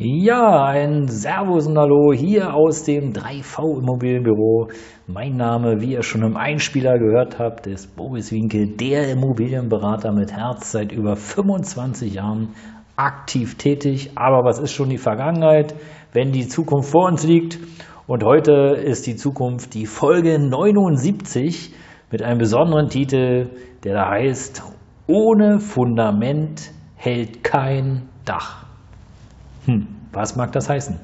Ja, ein Servus und Hallo hier aus dem 3V Immobilienbüro. Mein Name, wie ihr schon im Einspieler gehört habt, ist Boris Winkel, der Immobilienberater mit Herz, seit über 25 Jahren aktiv tätig. Aber was ist schon die Vergangenheit, wenn die Zukunft vor uns liegt? Und heute ist die Zukunft die Folge 79 mit einem besonderen Titel, der da heißt, ohne Fundament hält kein Dach. Hm, was mag das heißen?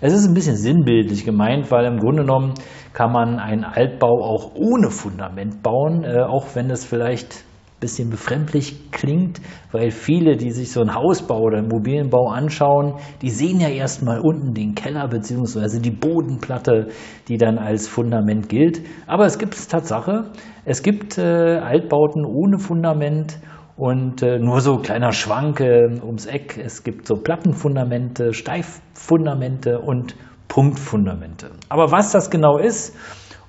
Es ist ein bisschen sinnbildlich gemeint, weil im Grunde genommen kann man einen Altbau auch ohne Fundament bauen, äh, auch wenn es vielleicht ein bisschen befremdlich klingt, weil viele, die sich so einen Hausbau oder Immobilienbau anschauen, die sehen ja erstmal unten den Keller bzw. die Bodenplatte, die dann als Fundament gilt. Aber es gibt es Tatsache, es gibt äh, Altbauten ohne Fundament und äh, nur so kleiner Schwank äh, ums Eck. Es gibt so Plattenfundamente, Steiffundamente und Punktfundamente. Aber was das genau ist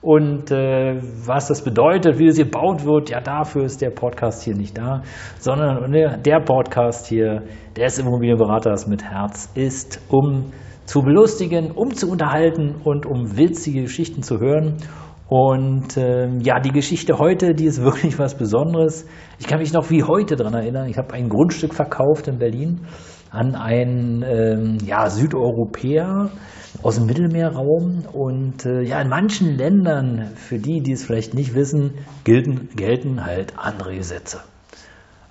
und äh, was das bedeutet, wie es gebaut wird, ja, dafür ist der Podcast hier nicht da, sondern der Podcast hier des Immobilienberaters mit Herz ist, um zu belustigen, um zu unterhalten und um witzige Geschichten zu hören. Und ähm, ja, die Geschichte heute, die ist wirklich was Besonderes. Ich kann mich noch wie heute daran erinnern. Ich habe ein Grundstück verkauft in Berlin an einen ähm, ja, Südeuropäer aus dem Mittelmeerraum. Und äh, ja, in manchen Ländern, für die, die es vielleicht nicht wissen, gelten, gelten halt andere Gesetze.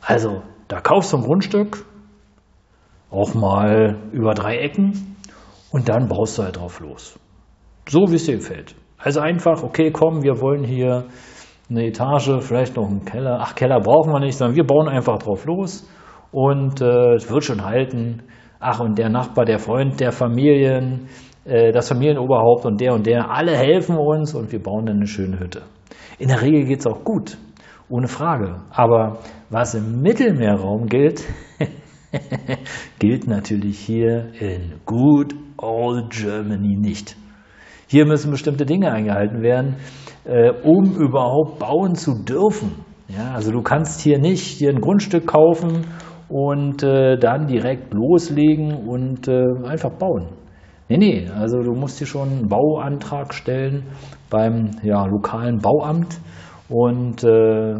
Also, da kaufst du ein Grundstück, auch mal über drei Ecken, und dann baust du halt drauf los. So wie es dir gefällt. Also einfach, okay, komm, wir wollen hier eine Etage, vielleicht noch einen Keller. Ach, Keller brauchen wir nicht, sondern wir bauen einfach drauf los und äh, es wird schon halten. Ach, und der Nachbar, der Freund der Familien, äh, das Familienoberhaupt und der und der, alle helfen uns und wir bauen dann eine schöne Hütte. In der Regel geht es auch gut, ohne Frage. Aber was im Mittelmeerraum gilt, gilt natürlich hier in Good Old Germany nicht. Hier müssen bestimmte Dinge eingehalten werden, äh, um überhaupt bauen zu dürfen. Ja, also du kannst hier nicht dir ein Grundstück kaufen und äh, dann direkt loslegen und äh, einfach bauen. Nee, nee, also du musst hier schon einen Bauantrag stellen beim ja, lokalen Bauamt und äh,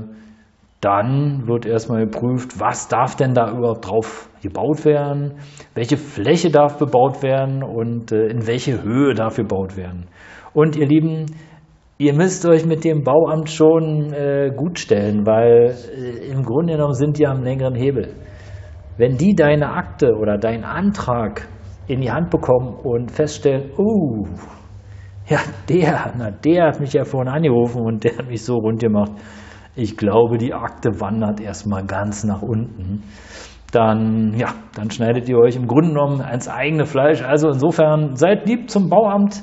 dann wird erstmal geprüft, was darf denn da überhaupt drauf gebaut werden, welche Fläche darf bebaut werden und äh, in welche Höhe darf gebaut werden. Und ihr Lieben, ihr müsst euch mit dem Bauamt schon äh, gut stellen, weil äh, im Grunde genommen sind die am längeren Hebel. Wenn die deine Akte oder deinen Antrag in die Hand bekommen und feststellen, oh, ja, der, na, der hat mich ja vorhin angerufen und der hat mich so rund gemacht, ich glaube, die Akte wandert erstmal ganz nach unten. Dann, ja, dann schneidet ihr euch im Grunde genommen ans eigene Fleisch. Also insofern seid lieb zum Bauamt.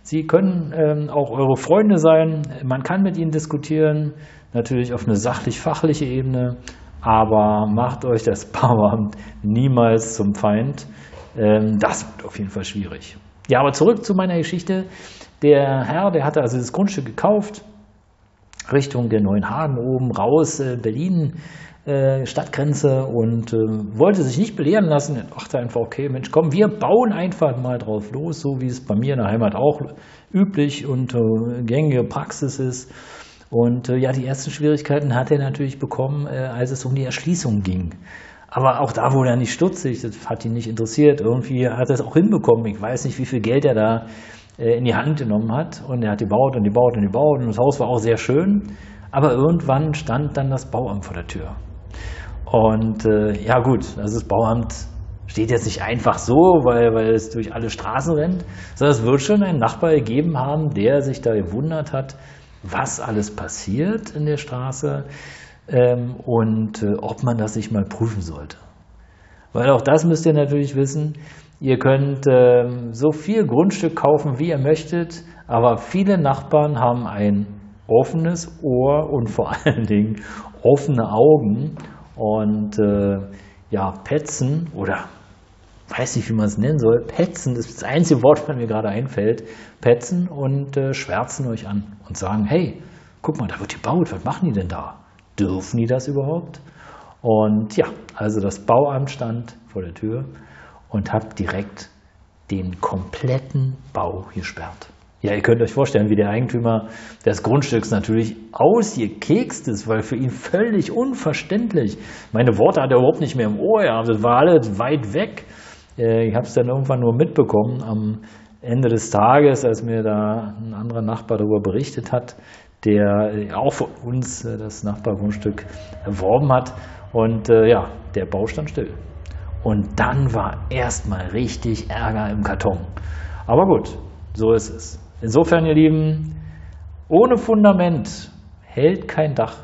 Sie können ähm, auch eure Freunde sein. Man kann mit ihnen diskutieren, natürlich auf eine sachlich-fachliche Ebene, aber macht euch das Bauamt niemals zum Feind. Ähm, das wird auf jeden Fall schwierig. Ja, aber zurück zu meiner Geschichte. Der Herr, der hatte also das Grundstück gekauft, Richtung der Neuen Hagen oben raus, äh, Berlin, äh, Stadtgrenze und äh, wollte sich nicht belehren lassen. Er dachte einfach, okay, Mensch, komm, wir bauen einfach mal drauf los, so wie es bei mir in der Heimat auch üblich und äh, gängige Praxis ist. Und äh, ja, die ersten Schwierigkeiten hat er natürlich bekommen, äh, als es um die Erschließung ging. Aber auch da wurde er nicht stutzig, das hat ihn nicht interessiert. Irgendwie hat er es auch hinbekommen. Ich weiß nicht, wie viel Geld er da in die Hand genommen hat. Und er hat gebaut und gebaut und gebaut. Und das Haus war auch sehr schön. Aber irgendwann stand dann das Bauamt vor der Tür. Und äh, ja gut, also das Bauamt steht jetzt nicht einfach so, weil, weil es durch alle Straßen rennt, sondern es wird schon einen Nachbar gegeben haben, der sich da gewundert hat, was alles passiert in der Straße ähm, und äh, ob man das sich mal prüfen sollte. Weil auch das müsst ihr natürlich wissen, Ihr könnt äh, so viel Grundstück kaufen, wie ihr möchtet, aber viele Nachbarn haben ein offenes Ohr und vor allen Dingen offene Augen und äh, ja, petzen oder weiß nicht, wie man es nennen soll, petzen, das ist das einzige Wort, was mir gerade einfällt, petzen und äh, schwärzen euch an und sagen, hey, guck mal, da wird gebaut, was machen die denn da? Dürfen die das überhaupt? Und ja, also das Bauamt stand vor der Tür und hat direkt den kompletten Bau gesperrt. Ja, ihr könnt euch vorstellen, wie der Eigentümer des Grundstücks natürlich ausgekekst ist, weil für ihn völlig unverständlich. Meine Worte hat er überhaupt nicht mehr im Ohr, ja, das war alles weit weg. Äh, ich habe es dann irgendwann nur mitbekommen am Ende des Tages, als mir da ein anderer Nachbar darüber berichtet hat, der äh, auch von uns äh, das Nachbargrundstück erworben hat. Und ja, der Bau stand still. Und dann war erstmal richtig Ärger im Karton. Aber gut, so ist es. Insofern, ihr Lieben, ohne Fundament hält kein Dach.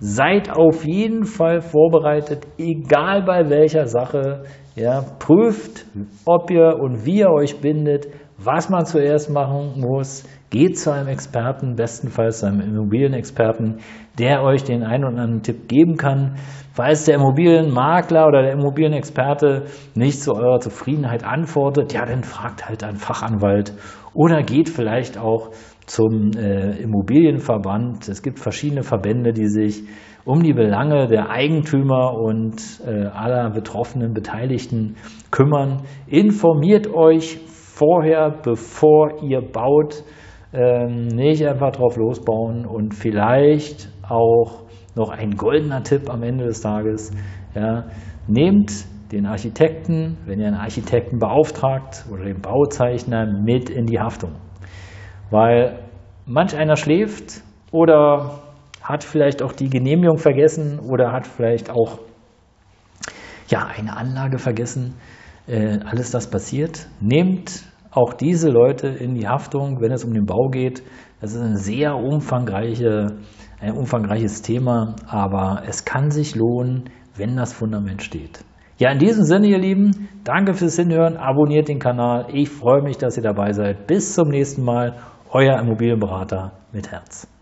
Seid auf jeden Fall vorbereitet, egal bei welcher Sache. Ja, prüft, ob ihr und wie ihr euch bindet, was man zuerst machen muss. Geht zu einem Experten, bestenfalls zu einem Immobilienexperten, der euch den einen oder anderen Tipp geben kann. Falls der Immobilienmakler oder der Immobilienexperte nicht zu eurer Zufriedenheit antwortet, ja, dann fragt halt einen Fachanwalt oder geht vielleicht auch zum äh, Immobilienverband. Es gibt verschiedene Verbände, die sich um die Belange der Eigentümer und äh, aller betroffenen Beteiligten kümmern. Informiert euch vorher, bevor ihr baut. Ähm, nicht einfach drauf losbauen und vielleicht auch noch ein goldener Tipp am Ende des Tages. Ja, nehmt den Architekten, wenn ihr einen Architekten beauftragt oder den Bauzeichner mit in die Haftung. Weil manch einer schläft oder hat vielleicht auch die Genehmigung vergessen oder hat vielleicht auch ja, eine Anlage vergessen. Äh, alles das passiert. Nehmt auch diese Leute in die Haftung, wenn es um den Bau geht. Das ist ein sehr umfangreiche, ein umfangreiches Thema, aber es kann sich lohnen, wenn das Fundament steht. Ja, in diesem Sinne, ihr Lieben, danke fürs Hinhören, abonniert den Kanal. Ich freue mich, dass ihr dabei seid. Bis zum nächsten Mal, euer Immobilienberater mit Herz.